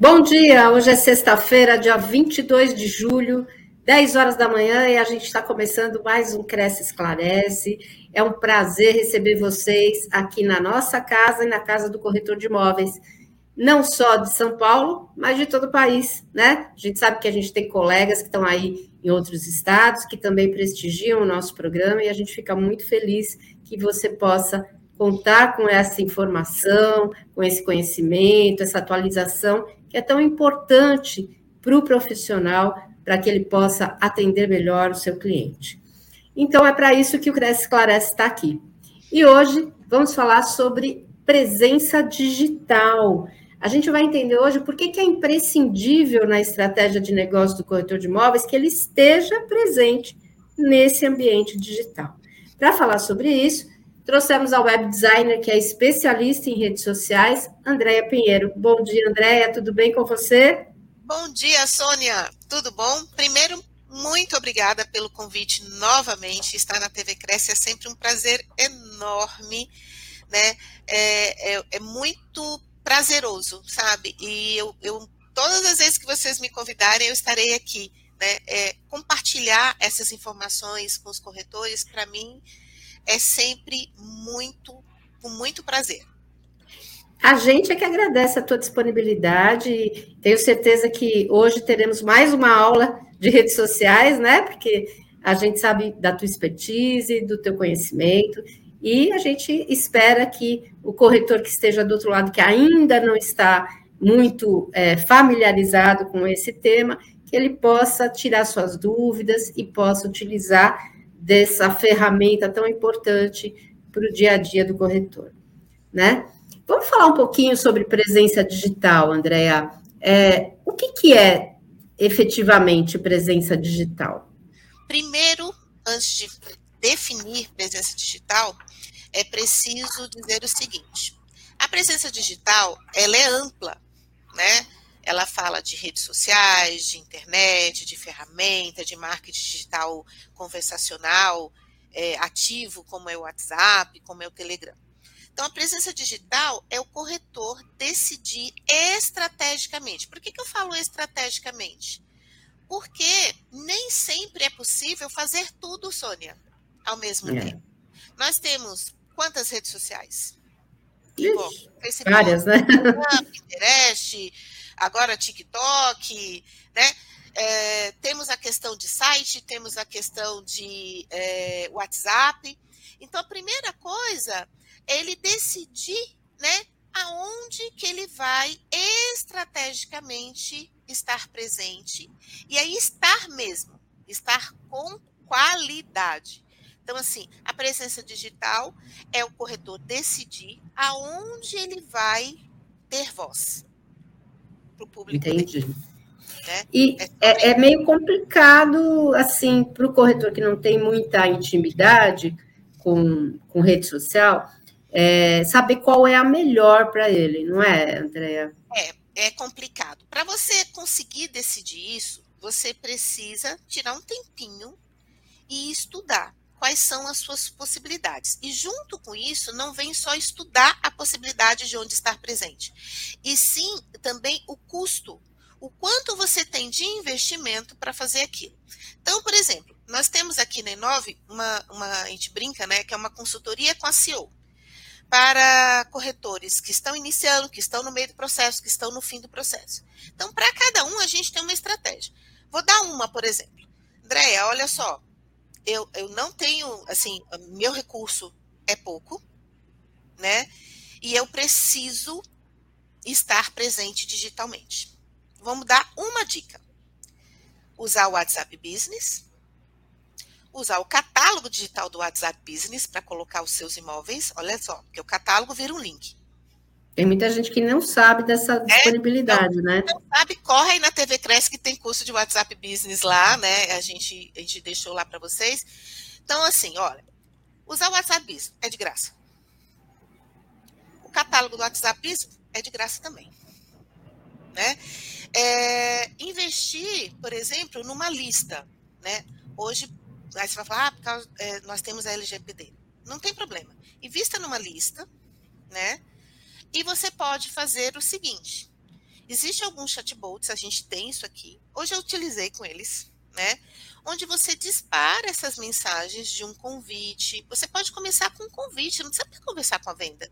Bom dia, hoje é sexta-feira, dia 22 de julho, 10 horas da manhã, e a gente está começando mais um Cresce Esclarece. É um prazer receber vocês aqui na nossa casa e na casa do corretor de imóveis, não só de São Paulo, mas de todo o país, né? A gente sabe que a gente tem colegas que estão aí em outros estados, que também prestigiam o nosso programa, e a gente fica muito feliz que você possa contar com essa informação, com esse conhecimento, essa atualização que é tão importante para o profissional, para que ele possa atender melhor o seu cliente. Então, é para isso que o Cresce Esclarece está aqui. E hoje vamos falar sobre presença digital. A gente vai entender hoje por que, que é imprescindível na estratégia de negócio do corretor de imóveis que ele esteja presente nesse ambiente digital. Para falar sobre isso, Trouxemos a web designer, que é especialista em redes sociais, Andréia Pinheiro. Bom dia, Andréia, tudo bem com você? Bom dia, Sônia. Tudo bom? Primeiro, muito obrigada pelo convite novamente. Estar na TV Cresce é sempre um prazer enorme, né? É, é, é muito prazeroso, sabe? E eu, eu, todas as vezes que vocês me convidarem, eu estarei aqui, né? É, compartilhar essas informações com os corretores, para mim, é sempre muito, com muito prazer. A gente é que agradece a tua disponibilidade. Tenho certeza que hoje teremos mais uma aula de redes sociais, né? Porque a gente sabe da tua expertise, do teu conhecimento, e a gente espera que o corretor que esteja do outro lado, que ainda não está muito é, familiarizado com esse tema, que ele possa tirar suas dúvidas e possa utilizar dessa ferramenta tão importante para o dia a dia do corretor, né? Vamos falar um pouquinho sobre presença digital, Andréa. É, o que, que é efetivamente presença digital? Primeiro, antes de definir presença digital, é preciso dizer o seguinte: a presença digital ela é ampla, né? Ela fala de redes sociais, de internet, de ferramenta, de marketing digital conversacional é, ativo, como é o WhatsApp, como é o Telegram. Então, a presença digital é o corretor decidir estrategicamente. Por que, que eu falo estrategicamente? Porque nem sempre é possível fazer tudo, Sônia, ao mesmo é. tempo. Nós temos quantas redes sociais? Ixi, Bom, Facebook, várias, né? Pinterest, agora TikTok, né? É, temos a questão de site, temos a questão de é, WhatsApp. Então, a primeira coisa é ele decidir, né, aonde que ele vai estrategicamente estar presente. E aí estar mesmo, estar com qualidade. Então, assim, a presença digital é o corretor decidir aonde ele vai ter voz para o público. Entendi. Né? E é, é, meio complicado, assim, para o corretor que não tem muita intimidade com, com rede social, é, saber qual é a melhor para ele, não é, Andréa? É, é complicado. Para você conseguir decidir isso, você precisa tirar um tempinho e estudar quais são as suas possibilidades. E junto com isso, não vem só estudar a possibilidade de onde estar presente, e sim também o custo, o quanto você tem de investimento para fazer aquilo. Então, por exemplo, nós temos aqui na Inove uma, uma, a gente brinca, né, que é uma consultoria com a CEO para corretores que estão iniciando, que estão no meio do processo, que estão no fim do processo. Então, para cada um, a gente tem uma estratégia. Vou dar uma, por exemplo. Andréia, olha só, eu, eu não tenho, assim, meu recurso é pouco, né? E eu preciso estar presente digitalmente. Vamos dar uma dica. Usar o WhatsApp Business, usar o catálogo digital do WhatsApp Business para colocar os seus imóveis. Olha só, porque o catálogo vira um link. Tem muita gente que não sabe dessa é, disponibilidade, não, né? Não sabe, corre aí na TV Cresce que tem curso de WhatsApp Business lá, né? A gente, a gente deixou lá para vocês. Então, assim, olha, usar o WhatsApp Business é de graça. O catálogo do WhatsApp Business é de graça também. Né? É, investir, por exemplo, numa lista. Né? Hoje, aí você vai falar, ah, porque é, nós temos a LGPD. Não tem problema. Invista numa lista, né? E você pode fazer o seguinte: Existem alguns chatbots, a gente tem isso aqui. Hoje eu utilizei com eles, né? Onde você dispara essas mensagens de um convite. Você pode começar com um convite, não precisa conversar com a venda.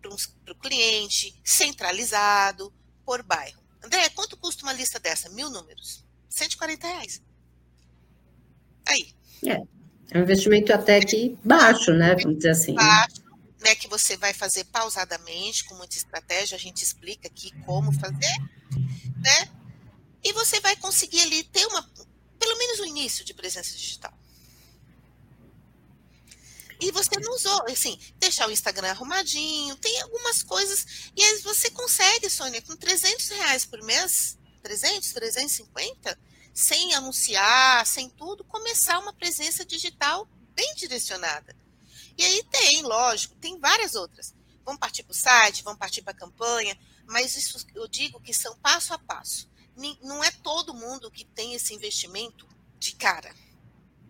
Para o cliente, centralizado, por bairro. André, quanto custa uma lista dessa? Mil números. 140 reais. Aí. É, é um investimento até que baixo, né? Vamos dizer assim. Baixo, né? Que você vai fazer pausadamente, com muita estratégia, a gente explica aqui como fazer, né? E você vai conseguir ali ter uma, pelo menos o início de presença digital. E você não usou, assim, deixar o Instagram arrumadinho, tem algumas coisas. E aí você consegue, Sônia, com 300 reais por mês, 300, 350, sem anunciar, sem tudo, começar uma presença digital bem direcionada. E aí tem, lógico, tem várias outras. Vamos partir para o site, vamos partir para a campanha, mas isso eu digo que são passo a passo. Não é todo mundo que tem esse investimento de cara.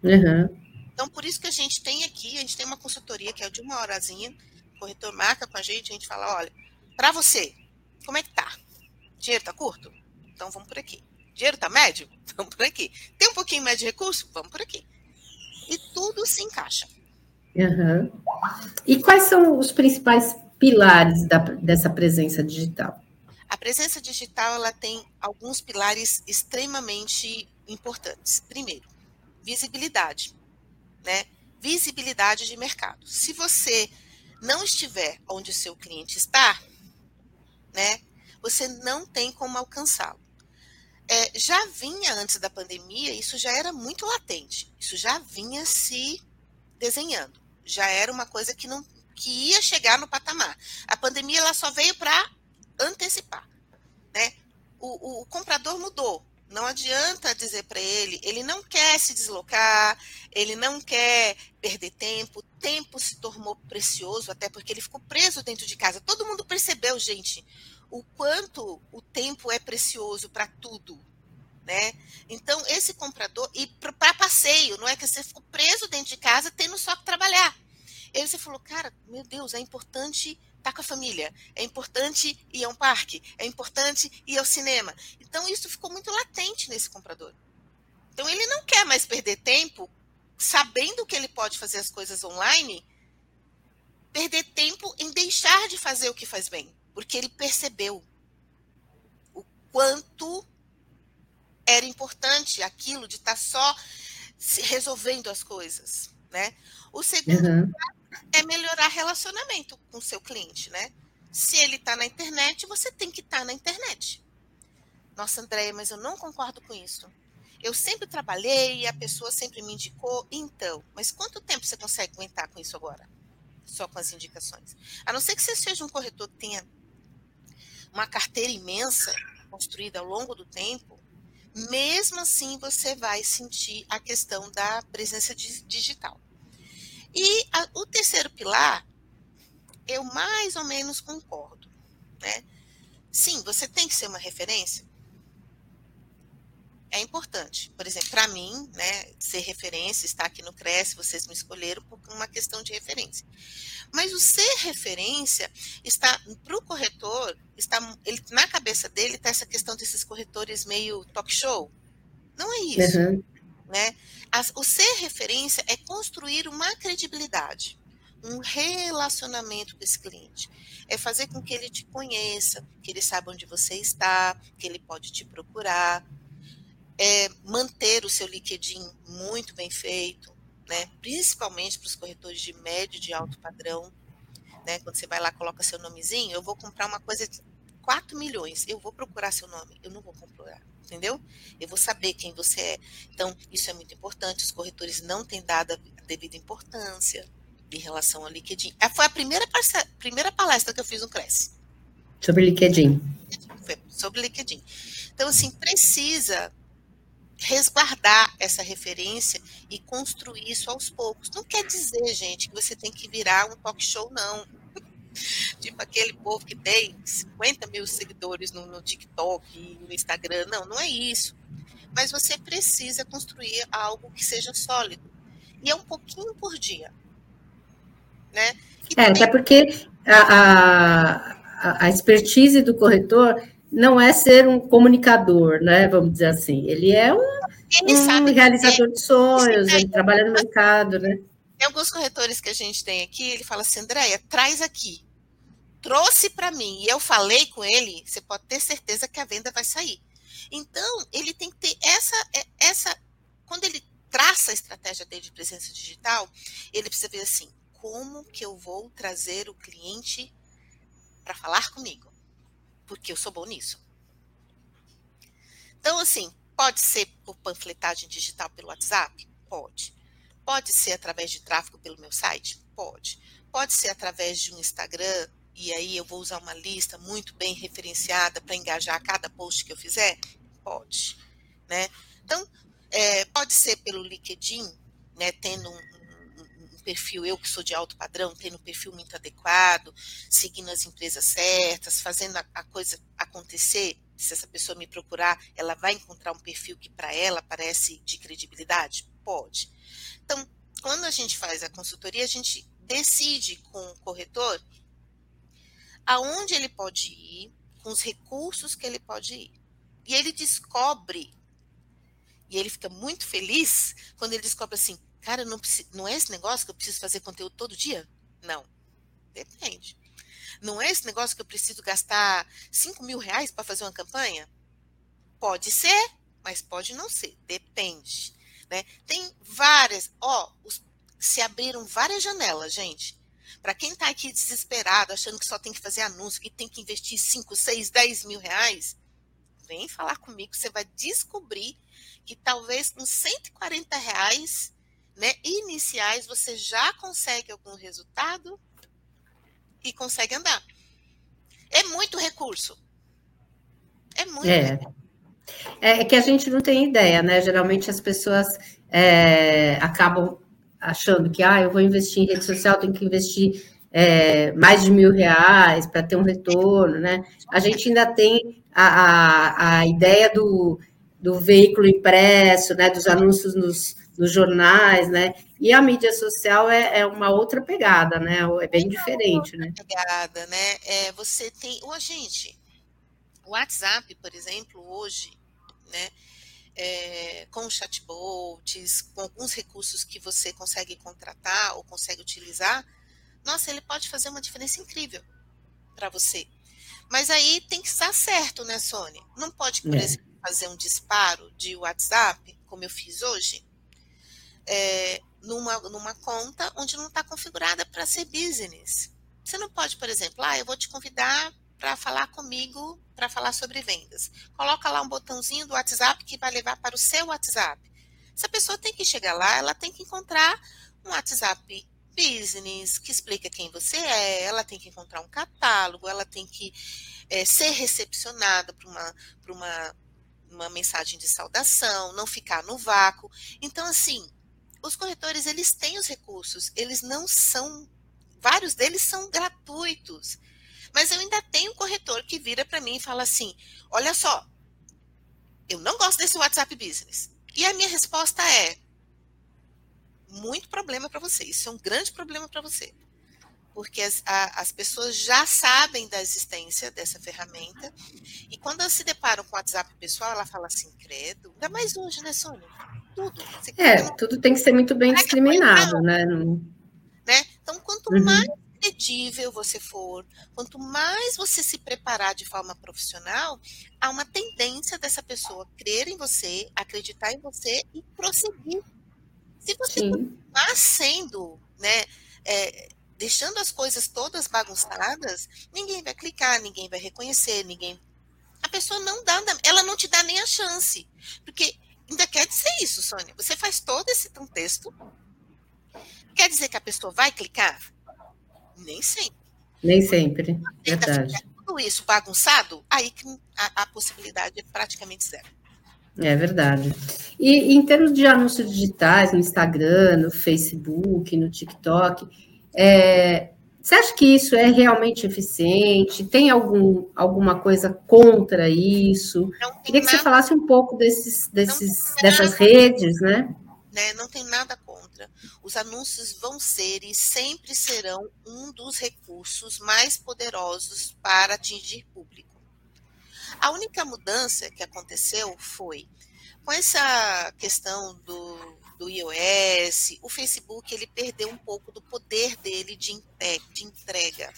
Uhum. Então, por isso que a gente tem aqui, a gente tem uma consultoria que é de uma horazinha, o corretor marca com a gente, a gente fala, olha, para você, como é que tá? Dinheiro tá curto? Então vamos por aqui. Dinheiro tá médio? Vamos por aqui. Tem um pouquinho mais de recurso? Vamos por aqui. E tudo se encaixa. Uhum. E quais são os principais pilares da, dessa presença digital? A presença digital ela tem alguns pilares extremamente importantes. Primeiro, visibilidade, né? Visibilidade de mercado. Se você não estiver onde o seu cliente está, né? Você não tem como alcançá-lo. É, já vinha antes da pandemia, isso já era muito latente. Isso já vinha se desenhando já era uma coisa que não que ia chegar no patamar. A pandemia ela só veio para antecipar, né? O, o, o, comprador mudou. Não adianta dizer para ele, ele não quer se deslocar, ele não quer perder tempo. Tempo se tornou precioso, até porque ele ficou preso dentro de casa. Todo mundo percebeu, gente, o quanto o tempo é precioso para tudo, né? Então, esse comprador, e para passeio, não é que você ficou preso dentro de casa tendo só que trabalhar. Aí você falou, cara, meu Deus, é importante estar com a família, é importante ir a um parque, é importante ir ao cinema. Então, isso ficou muito latente nesse comprador. Então, ele não quer mais perder tempo sabendo que ele pode fazer as coisas online, perder tempo em deixar de fazer o que faz bem, porque ele percebeu o quanto era importante aquilo de estar só resolvendo as coisas, né? O segundo uhum. é melhorar relacionamento com o seu cliente, né? Se ele está na internet, você tem que estar tá na internet. Nossa, Andréia, mas eu não concordo com isso. Eu sempre trabalhei e a pessoa sempre me indicou. Então, mas quanto tempo você consegue aguentar com isso agora? Só com as indicações. A não ser que você seja um corretor que tenha uma carteira imensa construída ao longo do tempo, mesmo assim você vai sentir a questão da presença digital. E a, o terceiro pilar, eu mais ou menos concordo. Né? Sim, você tem que ser uma referência. É importante. Por exemplo, para mim, né, ser referência, estar aqui no Cresce, vocês me escolheram por uma questão de referência. Mas o ser referência está para o corretor, está ele, na cabeça dele está essa questão desses corretores meio talk show. Não é isso. Uhum. Né? As, o ser referência é construir uma credibilidade, um relacionamento com esse cliente. É fazer com que ele te conheça, que ele saiba onde você está, que ele pode te procurar. É manter o seu LinkedIn muito bem feito, né? principalmente para os corretores de médio e de alto padrão. Né? Quando você vai lá coloca seu nomezinho, eu vou comprar uma coisa de 4 milhões, eu vou procurar seu nome, eu não vou comprar entendeu? Eu vou saber quem você é. Então, isso é muito importante. Os corretores não têm dado a devida importância em relação ao LinkedIn. Ah, foi a primeira, primeira palestra que eu fiz no Cresce. Sobre LinkedIn. Foi sobre LinkedIn. Então, assim, precisa resguardar essa referência e construir isso aos poucos. Não quer dizer, gente, que você tem que virar um talk show, não tipo aquele povo que tem 50 mil seguidores no, no TikTok e no Instagram. Não, não é isso. Mas você precisa construir algo que seja sólido. E é um pouquinho por dia. Né? é, também... até porque a, a, a expertise do corretor não é ser um comunicador, né? Vamos dizer assim. Ele é um, um realizador de sonhos, ele trabalha no mercado, né? Tem alguns corretores que a gente tem aqui, ele fala assim, Andréia, traz aqui. Trouxe para mim e eu falei com ele, você pode ter certeza que a venda vai sair. Então, ele tem que ter essa, é, essa quando ele traça a estratégia dele de presença digital, ele precisa ver assim, como que eu vou trazer o cliente para falar comigo? Porque eu sou bom nisso. Então, assim, pode ser por panfletagem digital pelo WhatsApp? Pode. Pode ser através de tráfego pelo meu site? Pode. Pode ser através de um Instagram, e aí eu vou usar uma lista muito bem referenciada para engajar cada post que eu fizer? Pode. Né? Então, é, pode ser pelo LinkedIn, né, tendo um, perfil, eu que sou de alto padrão, tendo um perfil muito adequado, seguindo as empresas certas, fazendo a, a coisa acontecer. Se essa pessoa me procurar, ela vai encontrar um perfil que para ela parece de credibilidade? Pode. Então, quando a gente faz a consultoria, a gente decide com o corretor aonde ele pode ir, com os recursos que ele pode ir. E ele descobre e ele fica muito feliz quando ele descobre assim, cara, não, não é esse negócio que eu preciso fazer conteúdo todo dia? Não. Depende. Não é esse negócio que eu preciso gastar 5 mil reais para fazer uma campanha? Pode ser, mas pode não ser. Depende. Né? Tem várias, ó, os, se abriram várias janelas, gente. Para quem está aqui desesperado, achando que só tem que fazer anúncio, que tem que investir 5, 6, 10 mil reais, vem falar comigo, você vai descobrir que talvez com 140 reais né, iniciais você já consegue algum resultado e consegue andar. É muito recurso. É muito. É. É que a gente não tem ideia, né? Geralmente as pessoas é, acabam achando que ah, eu vou investir em rede social, tenho que investir é, mais de mil reais para ter um retorno, né? A gente ainda tem a, a, a ideia do do veículo impresso, né, dos anúncios nos, nos jornais, né? E a mídia social é, é, uma outra pegada, né? É bem diferente, né? Pegada, né? É, você tem o agente, o WhatsApp, por exemplo, hoje, né? É, com chatbots, com alguns recursos que você consegue contratar ou consegue utilizar, nossa, ele pode fazer uma diferença incrível para você. Mas aí tem que estar certo, né, Sônia? Não pode, por é. exemplo, fazer um disparo de WhatsApp, como eu fiz hoje, é, numa, numa conta onde não está configurada para ser business. Você não pode, por exemplo, ah, eu vou te convidar para falar comigo, para falar sobre vendas. Coloca lá um botãozinho do WhatsApp que vai levar para o seu WhatsApp. Essa pessoa tem que chegar lá, ela tem que encontrar um WhatsApp business que explica quem você é, ela tem que encontrar um catálogo, ela tem que é, ser recepcionada para uma, uma uma mensagem de saudação, não ficar no vácuo. Então, assim, os corretores, eles têm os recursos, eles não são, vários deles são gratuitos. Mas eu ainda tenho um corretor que vira para mim e fala assim: olha só, eu não gosto desse WhatsApp Business. E a minha resposta é: muito problema para você. Isso é um grande problema para você porque as, a, as pessoas já sabem da existência dessa ferramenta, e quando elas se deparam com o WhatsApp pessoal, ela fala assim, credo, ainda mais hoje, né, Sônia? Tudo. é, tudo tem que ser muito bem discriminado, né? né? Então, quanto uhum. mais credível você for, quanto mais você se preparar de forma profissional, há uma tendência dessa pessoa crer em você, acreditar em você e prosseguir. Se você Sim. continuar sendo, né, é, deixando as coisas todas bagunçadas, ninguém vai clicar, ninguém vai reconhecer, ninguém. A pessoa não dá, ela não te dá nem a chance. Porque ainda quer dizer isso, Sônia. Você faz todo esse texto. Quer dizer que a pessoa vai clicar? Nem sempre. Nem sempre. Verdade. Tudo isso bagunçado, aí que a, a possibilidade é praticamente zero. É verdade. E em termos de anúncios digitais, no Instagram, no Facebook, no TikTok, é, você acha que isso é realmente eficiente? Tem algum, alguma coisa contra isso? Queria que nada, você falasse um pouco desses, desses, dessas redes, né? né? Não tem nada contra. Os anúncios vão ser e sempre serão um dos recursos mais poderosos para atingir público. A única mudança que aconteceu foi com essa questão do, do iOS, o Facebook ele perdeu um pouco do poder dele de, de entrega.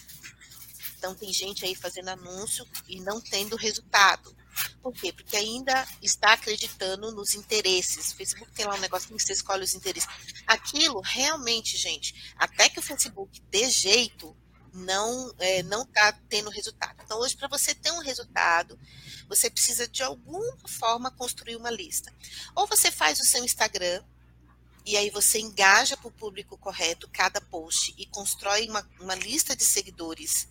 Então tem gente aí fazendo anúncio e não tendo resultado. Por quê? Porque ainda está acreditando nos interesses. O Facebook tem lá um negocinho que você escolhe os interesses. Aquilo realmente, gente, até que o Facebook dê jeito, não é, não está tendo resultado. Então, hoje, para você ter um resultado, você precisa de alguma forma construir uma lista. Ou você faz o seu Instagram, e aí você engaja para o público correto cada post e constrói uma, uma lista de seguidores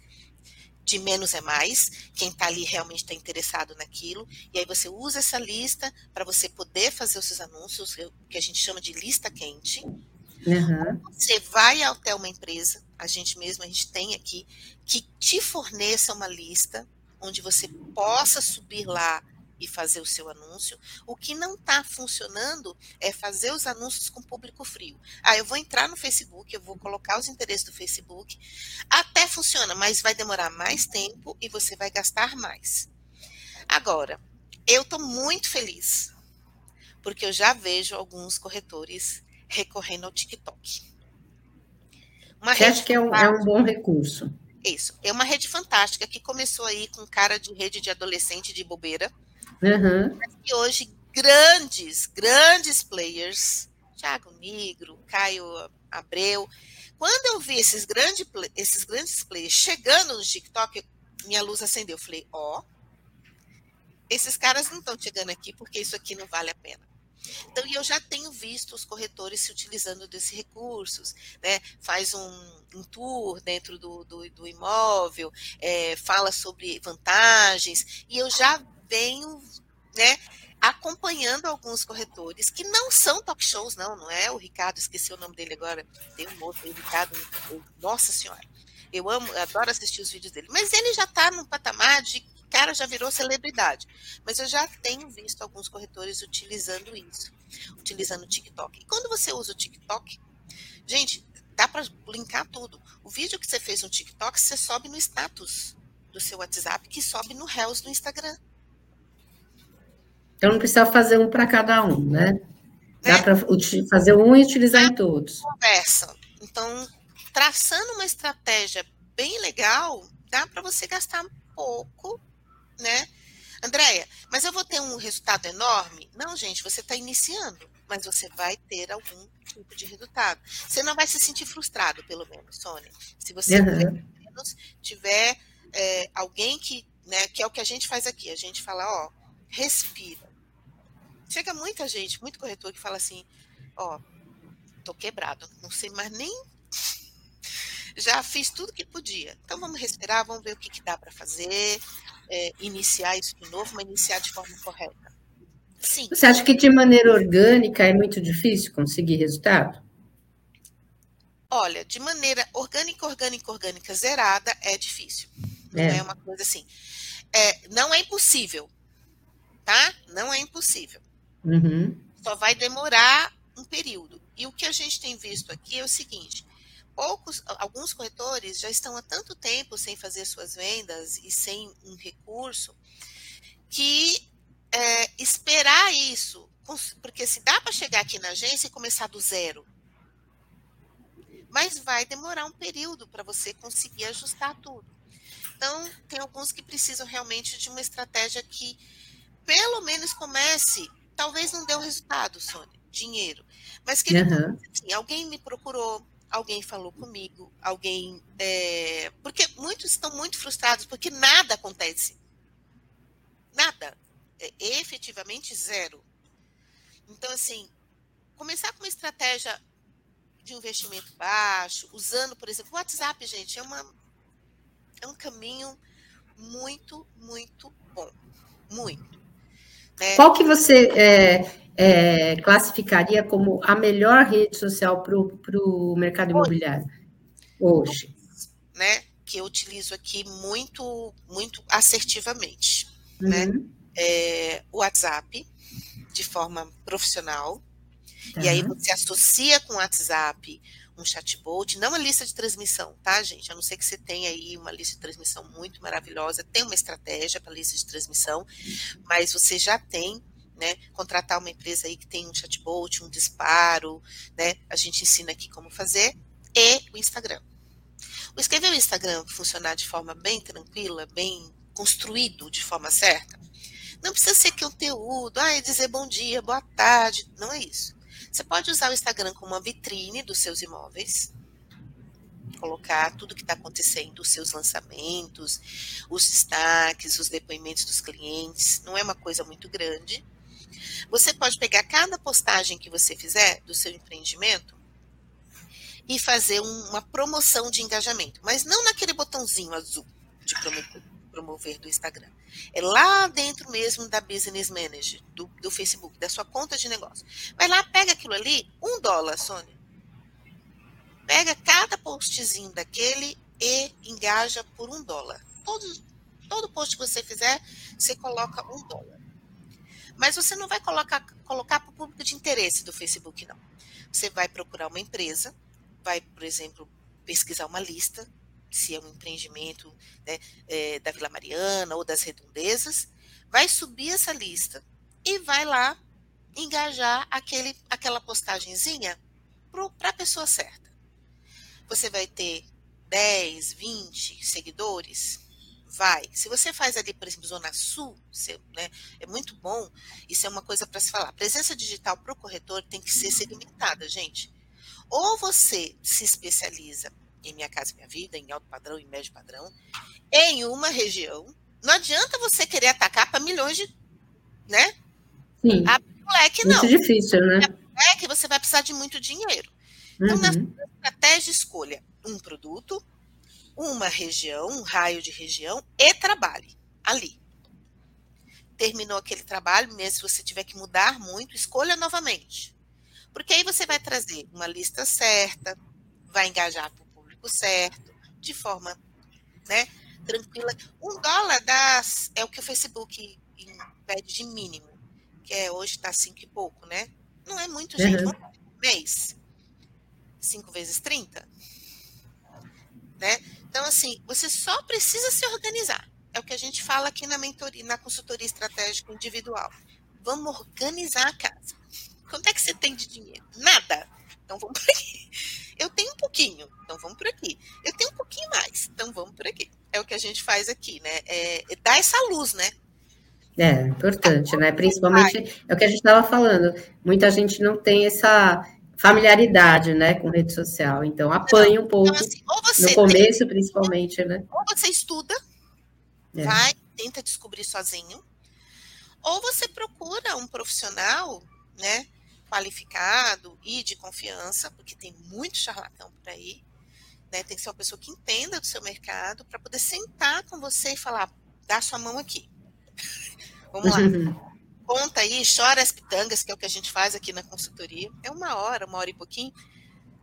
de menos é mais, quem está ali realmente está interessado naquilo, e aí você usa essa lista para você poder fazer os seus anúncios, o que a gente chama de lista quente. Uhum. Você vai até uma empresa, a gente mesmo, a gente tem aqui, que te forneça uma lista onde você possa subir lá e fazer o seu anúncio. O que não está funcionando é fazer os anúncios com público frio. Ah, eu vou entrar no Facebook, eu vou colocar os interesses do Facebook. Até funciona, mas vai demorar mais tempo e você vai gastar mais. Agora, eu estou muito feliz, porque eu já vejo alguns corretores recorrendo ao TikTok. Uma Você acha que é um, é um bom recurso? Isso. É uma rede fantástica que começou aí com cara de rede de adolescente de bobeira. Uhum. E hoje, grandes, grandes players, Thiago Negro, Caio Abreu, quando eu vi esses, grande, esses grandes players chegando no TikTok, minha luz acendeu. Eu falei, ó, oh, esses caras não estão chegando aqui porque isso aqui não vale a pena. Então, eu já tenho visto os corretores se utilizando desses recursos, né? Faz um, um tour dentro do, do, do imóvel, é, fala sobre vantagens, e eu já venho, né, acompanhando alguns corretores que não são talk shows, não, não é o Ricardo, esqueci o nome dele agora, tem um outro, o Ricardo, nossa senhora, eu amo, eu adoro assistir os vídeos dele, mas ele já está num patamar de cara já virou celebridade. Mas eu já tenho visto alguns corretores utilizando isso, utilizando o TikTok. E quando você usa o TikTok, gente, dá para linkar tudo. O vídeo que você fez no TikTok, você sobe no status do seu WhatsApp, que sobe no Reels do Instagram. Então não precisa fazer um para cada um, né? Dá né? para fazer um e utilizar em todos. Conversa. Então, traçando uma estratégia bem legal, dá para você gastar pouco né? Andréia, mas eu vou ter um resultado enorme? Não, gente, você está iniciando, mas você vai ter algum tipo de resultado. Você não vai se sentir frustrado, pelo menos, Sônia. Se você uhum. menos tiver é, alguém que, né, que é o que a gente faz aqui, a gente fala, ó, respira. Chega muita gente, muito corretor que fala assim, ó, tô quebrado, não sei mais nem já fiz tudo que podia. Então vamos respirar, vamos ver o que, que dá para fazer, é, iniciar isso de novo, mas iniciar de forma correta. Sim. Você acha que de maneira orgânica é muito difícil conseguir resultado? Olha, de maneira orgânica, orgânica, orgânica zerada é difícil. Não é, é uma coisa assim. É, não é impossível, tá? Não é impossível. Uhum. Só vai demorar um período. E o que a gente tem visto aqui é o seguinte: poucos, alguns corretores já estão há tanto tempo sem fazer suas vendas e sem um recurso que é, esperar isso, porque se dá para chegar aqui na agência e começar do zero, mas vai demorar um período para você conseguir ajustar tudo. Então, tem alguns que precisam realmente de uma estratégia que pelo menos comece, talvez não dê o resultado, Sônia, dinheiro, mas que uhum. assim, alguém me procurou, alguém falou comigo, alguém. É, porque muitos estão muito frustrados porque nada acontece. Nada. É, efetivamente zero. Então, assim, começar com uma estratégia de investimento baixo, usando, por exemplo, o WhatsApp, gente, é, uma, é um caminho muito, muito bom. Muito. Né? Qual que você. É é, classificaria como a melhor rede social para o mercado imobiliário hoje? Né, que eu utilizo aqui muito, muito assertivamente. Uhum. Né? É, o WhatsApp, de forma profissional. Tá. E aí você associa com o WhatsApp um chatbot, não uma lista de transmissão, tá, gente? A não ser que você tenha aí uma lista de transmissão muito maravilhosa, tem uma estratégia para lista de transmissão, mas você já tem né, contratar uma empresa aí que tem um chatbot, um disparo, né, a gente ensina aqui como fazer, e o Instagram. O escrever o Instagram funcionar de forma bem tranquila, bem construído de forma certa, não precisa ser conteúdo, ah, é dizer bom dia, boa tarde, não é isso. Você pode usar o Instagram como uma vitrine dos seus imóveis, colocar tudo que está acontecendo, os seus lançamentos, os destaques, os depoimentos dos clientes, não é uma coisa muito grande. Você pode pegar cada postagem que você fizer do seu empreendimento e fazer uma promoção de engajamento, mas não naquele botãozinho azul de promover, promover do Instagram. É lá dentro mesmo da Business Manager, do, do Facebook, da sua conta de negócio. Vai lá, pega aquilo ali, um dólar, Sônia. Pega cada postzinho daquele e engaja por um dólar. Todo, todo post que você fizer, você coloca um dólar. Mas você não vai colocar, colocar para o público de interesse do Facebook, não. Você vai procurar uma empresa, vai, por exemplo, pesquisar uma lista, se é um empreendimento né, é, da Vila Mariana ou das redondezas, vai subir essa lista e vai lá engajar aquele, aquela postagenzinha para a pessoa certa. Você vai ter 10, 20 seguidores, vai. Se você faz ali, por exemplo, Zona Sul, você, né, é muito bom, isso é uma coisa para se falar. Presença digital para o corretor tem que ser segmentada, gente. Ou você se especializa em Minha Casa Minha Vida, em alto padrão, em médio padrão, em uma região. Não adianta você querer atacar para milhões de. né? Sim. A moleque, não. Muito difícil, né? É que você vai precisar de muito dinheiro. Então, uhum. na estratégia, escolha um produto, uma região, um raio de região e trabalhe ali. Terminou aquele trabalho, mesmo se você tiver que mudar muito, escolha novamente. Porque aí você vai trazer uma lista certa, vai engajar para o público certo, de forma né, tranquila. Um dólar das, é o que o Facebook pede de mínimo, que é hoje está cinco e pouco, né? Não é muito, gente. Uhum. Mês. Cinco vezes 30. Né? Então, assim, você só precisa se organizar. É o que a gente fala aqui na mentoria, na consultoria estratégica individual. Vamos organizar a casa. Quanto é que você tem de dinheiro? Nada. Então vamos. Eu tenho um pouquinho, então vamos por aqui. Eu tenho um pouquinho mais, então vamos por aqui. É o que a gente faz aqui, né? É, é dar essa luz, né? É importante, né? Principalmente é o que a gente estava falando. Muita gente não tem essa familiaridade, né, com rede social. Então apanha um pouco então, assim, no começo, tem, principalmente, né? Ou você estuda, é. vai, tenta descobrir sozinho, ou você procura um profissional, né, qualificado e de confiança, porque tem muito charlatão por aí, né? Tem que ser uma pessoa que entenda do seu mercado para poder sentar com você e falar, dá sua mão aqui. Vamos lá. conta aí, chora as pitangas, que é o que a gente faz aqui na consultoria. É uma hora, uma hora e pouquinho.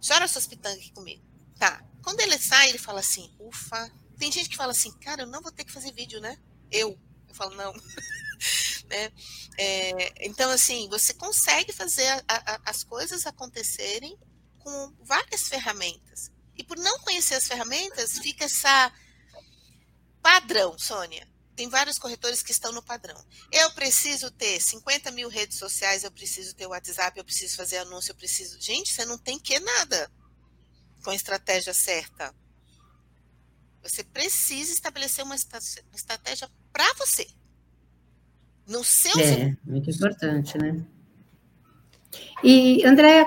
Chora suas pitangas aqui comigo. Tá. Quando ele sai, ele fala assim, ufa. Tem gente que fala assim, cara, eu não vou ter que fazer vídeo, né? Eu. Eu falo, não. né? É, então, assim, você consegue fazer a, a, as coisas acontecerem com várias ferramentas. E por não conhecer as ferramentas, fica essa padrão, Sônia tem vários corretores que estão no padrão. Eu preciso ter 50 mil redes sociais, eu preciso ter WhatsApp, eu preciso fazer anúncio, eu preciso. Gente, você não tem que nada com a estratégia certa. Você precisa estabelecer uma estratégia para você. No seu. É, muito importante, né? E, Andréa,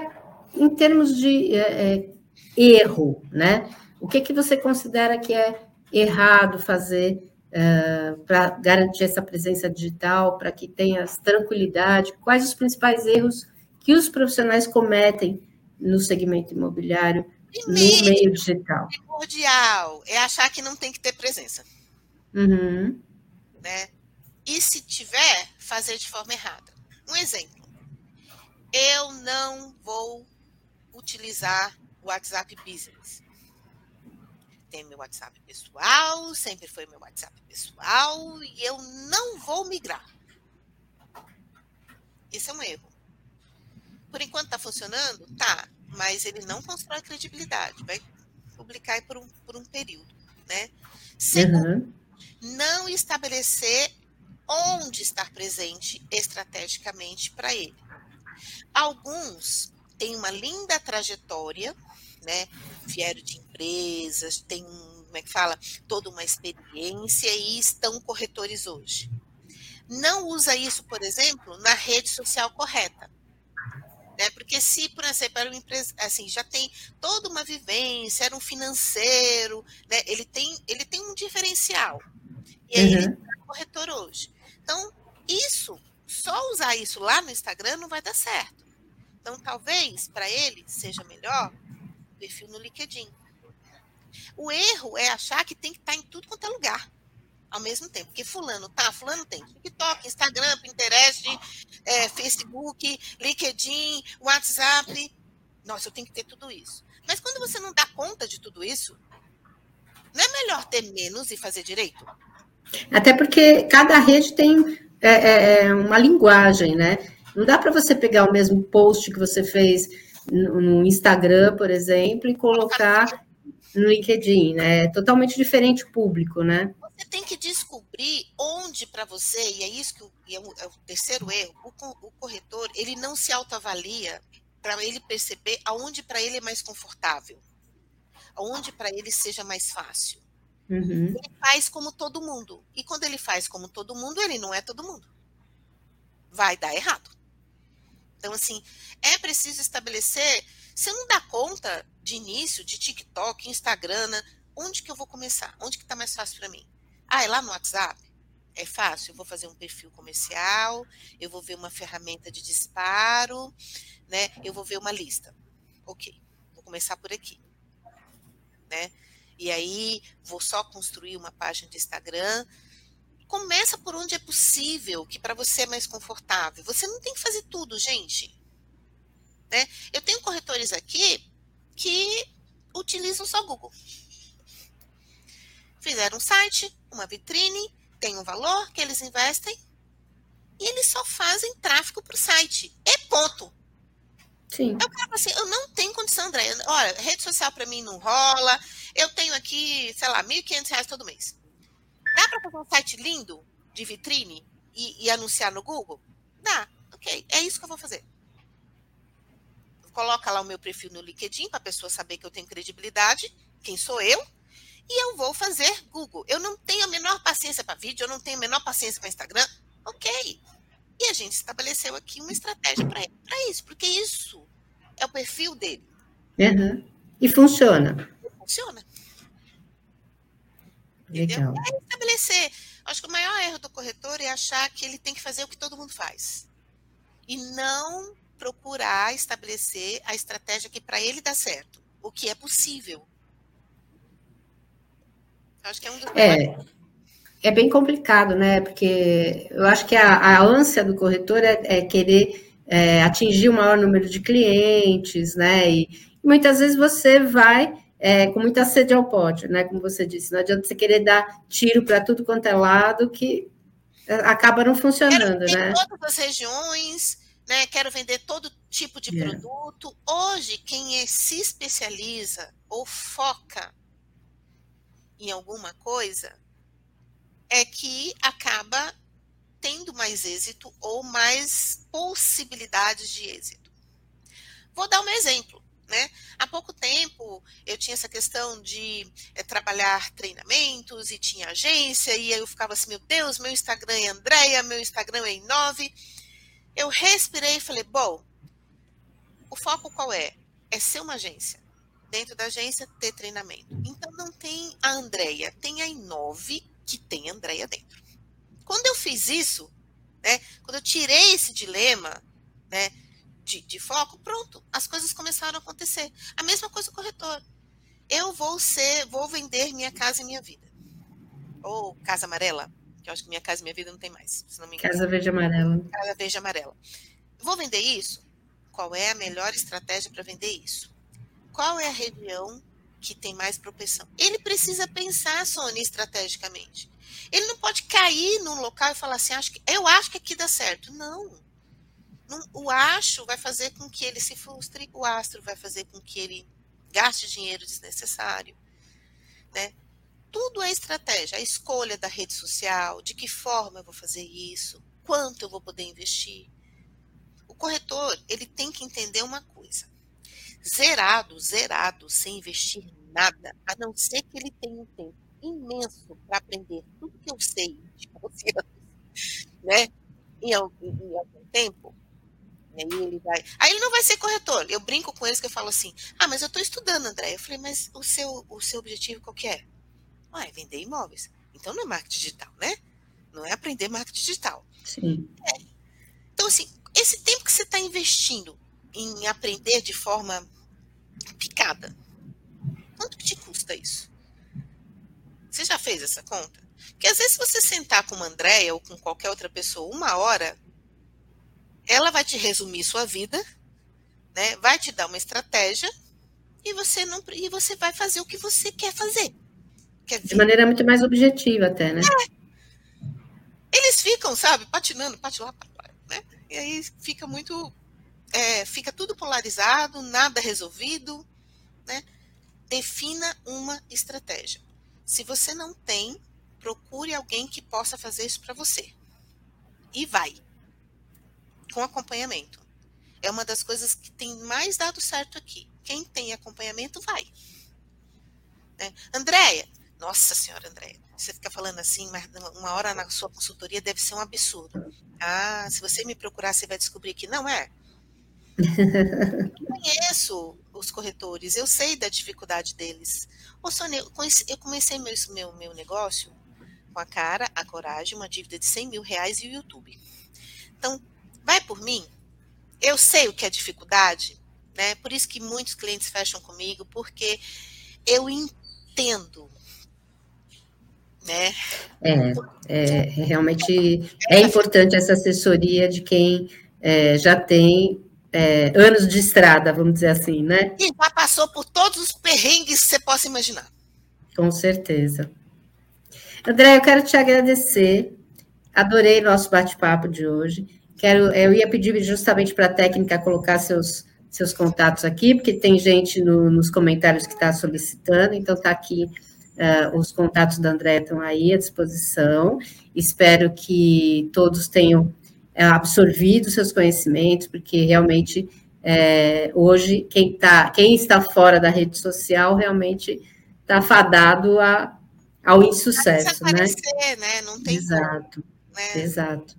em termos de é, é, erro, né? O que, que você considera que é errado fazer uh, para garantir essa presença digital, para que tenha tranquilidade? Quais os principais erros que os profissionais cometem no segmento imobiliário, Primeiro, no meio digital? Primordial é achar que não tem que ter presença. Uhum. Né? E se tiver, fazer de forma errada. Um exemplo. Eu não vou utilizar o WhatsApp Business tem meu WhatsApp pessoal, sempre foi meu WhatsApp pessoal, e eu não vou migrar. Esse é um erro. Por enquanto está funcionando? Tá. mas ele não constrói credibilidade. Vai publicar por um, por um período, né? Segundo, uhum. não estabelecer onde estar presente estrategicamente para ele. Alguns têm uma linda trajetória, né? Vieram de empresas, têm, como é que fala, toda uma experiência e estão corretores hoje. Não usa isso, por exemplo, na rede social correta. Né? Porque se, por exemplo, era uma empresa, assim, já tem toda uma vivência, era um financeiro, né? ele, tem, ele tem um diferencial. E aí uhum. ele é corretor hoje. Então, isso, só usar isso lá no Instagram não vai dar certo. Então, talvez para ele seja melhor perfil no LinkedIn. O erro é achar que tem que estar em tudo quanto é lugar ao mesmo tempo. Porque fulano tá, fulano tem TikTok, Instagram, Pinterest, é, Facebook, LinkedIn, WhatsApp. Nossa, eu tenho que ter tudo isso. Mas quando você não dá conta de tudo isso, não é melhor ter menos e fazer direito? Até porque cada rede tem é, é, é uma linguagem, né? Não dá para você pegar o mesmo post que você fez no Instagram, por exemplo, e colocar no LinkedIn, né? É totalmente diferente o público, né? Você tem que descobrir onde para você, e é isso que é o, é o terceiro erro, o, o, corretor, ele não se autoavalia para ele perceber aonde para ele é mais confortável, aonde para ele seja mais fácil. Uhum. Ele faz como todo mundo. E quando ele faz como todo mundo, ele não é todo mundo. Vai dar errado. Então, assim, é preciso estabelecer. Você não dá conta de início de TikTok, Instagram, né? onde que eu vou começar? Onde que está mais fácil para mim? Ah, é lá no WhatsApp? É fácil, eu vou fazer um perfil comercial, eu vou ver uma ferramenta de disparo, né? Eu vou ver uma lista. Ok, vou começar por aqui, né? E aí vou só construir uma página de Instagram. Começa por onde é possível, que para você é mais confortável. Você não tem que fazer tudo, gente. Né? Eu tenho corretores aqui que utilizam só Google. Fizeram um site, uma vitrine, tem um valor que eles investem e eles só fazem tráfego para o site. É ponto. Sim. Eu assim, eu não tenho condição, André. Olha, rede social para mim não rola. Eu tenho aqui, sei lá, R$ 1.500 todo mês. Dá para fazer um site lindo de vitrine e, e, anunciar no Google? Dá. Ok, é isso que eu vou fazer. Coloca lá o meu perfil no LinkedIn para a pessoa saber que eu tenho credibilidade, quem sou eu, e eu vou fazer Google. Eu não tenho a menor paciência para vídeo, eu não tenho a menor paciência para Instagram. Ok. E a gente estabeleceu aqui uma estratégia para isso, porque isso é o perfil dele. Uhum. E funciona. funciona. Legal. É estabelecer. Acho que o maior erro do corretor é achar que ele tem que fazer o que todo mundo faz. E não procurar estabelecer a estratégia que para ele dá certo, o que é possível. Acho que é um dos é, é bem complicado, né? Porque eu acho que a, a ânsia do corretor é, é querer é, atingir o maior número de clientes, né? E, muitas vezes você vai é, com muita sede ao pódio, né? Como você disse, não adianta você querer dar tiro para tudo quanto é lado que é, acaba não funcionando, Quero né? todas as regiões, né? Quero vender todo tipo de é. produto. Hoje, quem é, se especializa ou foca em alguma coisa, é que acaba tendo mais êxito ou mais possibilidades de êxito. Vou dar um exemplo. Né? Há pouco tempo eu tinha essa questão de é, trabalhar treinamentos e tinha agência, e aí eu ficava assim, meu Deus, meu Instagram é Andréia, meu Instagram é Inove. Eu respirei e falei, bom, o foco qual é? É ser uma agência dentro da agência ter treinamento. Então não tem a Andrea, tem a Inove que tem a Andrea dentro. Quando eu fiz isso, né, quando eu tirei esse dilema, né, de, de foco, pronto, as coisas começaram a acontecer. A mesma coisa o corretor. Eu vou ser, vou vender minha casa e minha vida. Ou casa amarela, que eu acho que minha casa e minha vida não tem mais, se não me engano. Casa verde amarela. Casa verde amarela. Vou vender isso? Qual é a melhor estratégia para vender isso? qual é a região que tem mais propensão. Ele precisa pensar, Sônia, estrategicamente. Ele não pode cair num local e falar assim, acho que, eu acho que aqui dá certo. Não. o acho vai fazer com que ele se frustre, o astro vai fazer com que ele gaste dinheiro desnecessário, né? Tudo é estratégia, a escolha da rede social, de que forma eu vou fazer isso, quanto eu vou poder investir. O corretor, ele tem que entender uma coisa. Zerado, zerado, sem investir nada, a não ser que ele tenha um tempo imenso para aprender tudo que eu sei de 12 anos, né? Em algum, em algum tempo, aí ele vai. Aí ele não vai ser corretor. Eu brinco com eles que eu falo assim: ah, mas eu estou estudando, André. Eu falei, mas o seu, o seu objetivo qual que é? Ah, é vender imóveis. Então não é marketing digital, né? Não é aprender marketing digital. Sim. É. Então, assim, esse tempo que você está investindo em aprender de forma picada, quanto que te custa isso? Você já fez essa conta? Porque às vezes você sentar com uma Andréia ou com qualquer outra pessoa uma hora, ela vai te resumir sua vida, né? Vai te dar uma estratégia e você não e você vai fazer o que você quer fazer. Quer de maneira muito mais objetiva até, né? É. Eles ficam, sabe, patinando, pate lá, né? E aí fica muito é, fica tudo polarizado, nada resolvido, né? Defina uma estratégia. Se você não tem, procure alguém que possa fazer isso para você. E vai com acompanhamento. É uma das coisas que tem mais dado certo aqui. Quem tem acompanhamento, vai. Né? Andréia, nossa senhora, Andréia, você fica falando assim, mas uma hora na sua consultoria deve ser um absurdo. Ah, se você me procurar, você vai descobrir que não é. Conheço os corretores, eu sei da dificuldade deles. Ô, Sônia, eu comecei meu, meu, meu negócio com a cara, a coragem, uma dívida de 100 mil reais e o YouTube. Então, vai por mim. Eu sei o que é dificuldade, né? Por isso que muitos clientes fecham comigo, porque eu entendo, né? É, é realmente é importante essa assessoria de quem é, já tem é, anos de estrada, vamos dizer assim, né? E já passou por todos os perrengues que você possa imaginar. Com certeza. André, eu quero te agradecer. Adorei nosso bate-papo de hoje. Quero, eu ia pedir justamente para a técnica colocar seus, seus contatos aqui, porque tem gente no, nos comentários que está solicitando, então está aqui. Uh, os contatos da André estão aí à disposição. Espero que todos tenham absorvido seus conhecimentos, porque realmente é, hoje quem, tá, quem está fora da rede social realmente está fadado a, ao insucesso, né? né? Não tem Exato, como, né? exato.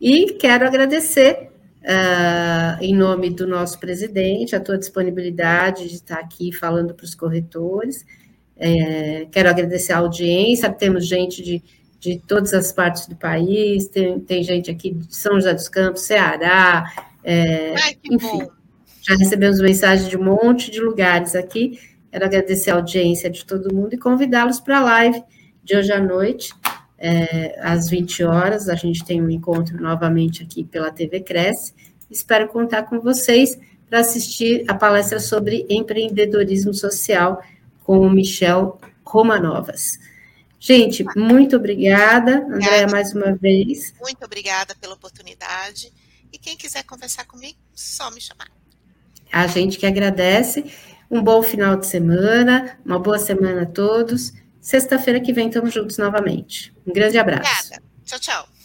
E quero agradecer, uh, em nome do nosso presidente, a tua disponibilidade de estar aqui falando para os corretores. É, quero agradecer a audiência, temos gente de, de todas as partes do país, tem, tem gente aqui de São José dos Campos, Ceará, é, Ai, enfim, bom. já recebemos mensagem de um monte de lugares aqui. Quero agradecer a audiência de todo mundo e convidá-los para a live de hoje à noite, é, às 20 horas. A gente tem um encontro novamente aqui pela TV Cresce. Espero contar com vocês para assistir a palestra sobre empreendedorismo social com o Michel Romanovas. Gente, muito obrigada, Andréia, mais uma vez. Muito obrigada pela oportunidade. E quem quiser conversar comigo, só me chamar. A gente que agradece. Um bom final de semana, uma boa semana a todos. Sexta-feira que vem estamos juntos novamente. Um grande abraço. Obrigada. Tchau, tchau.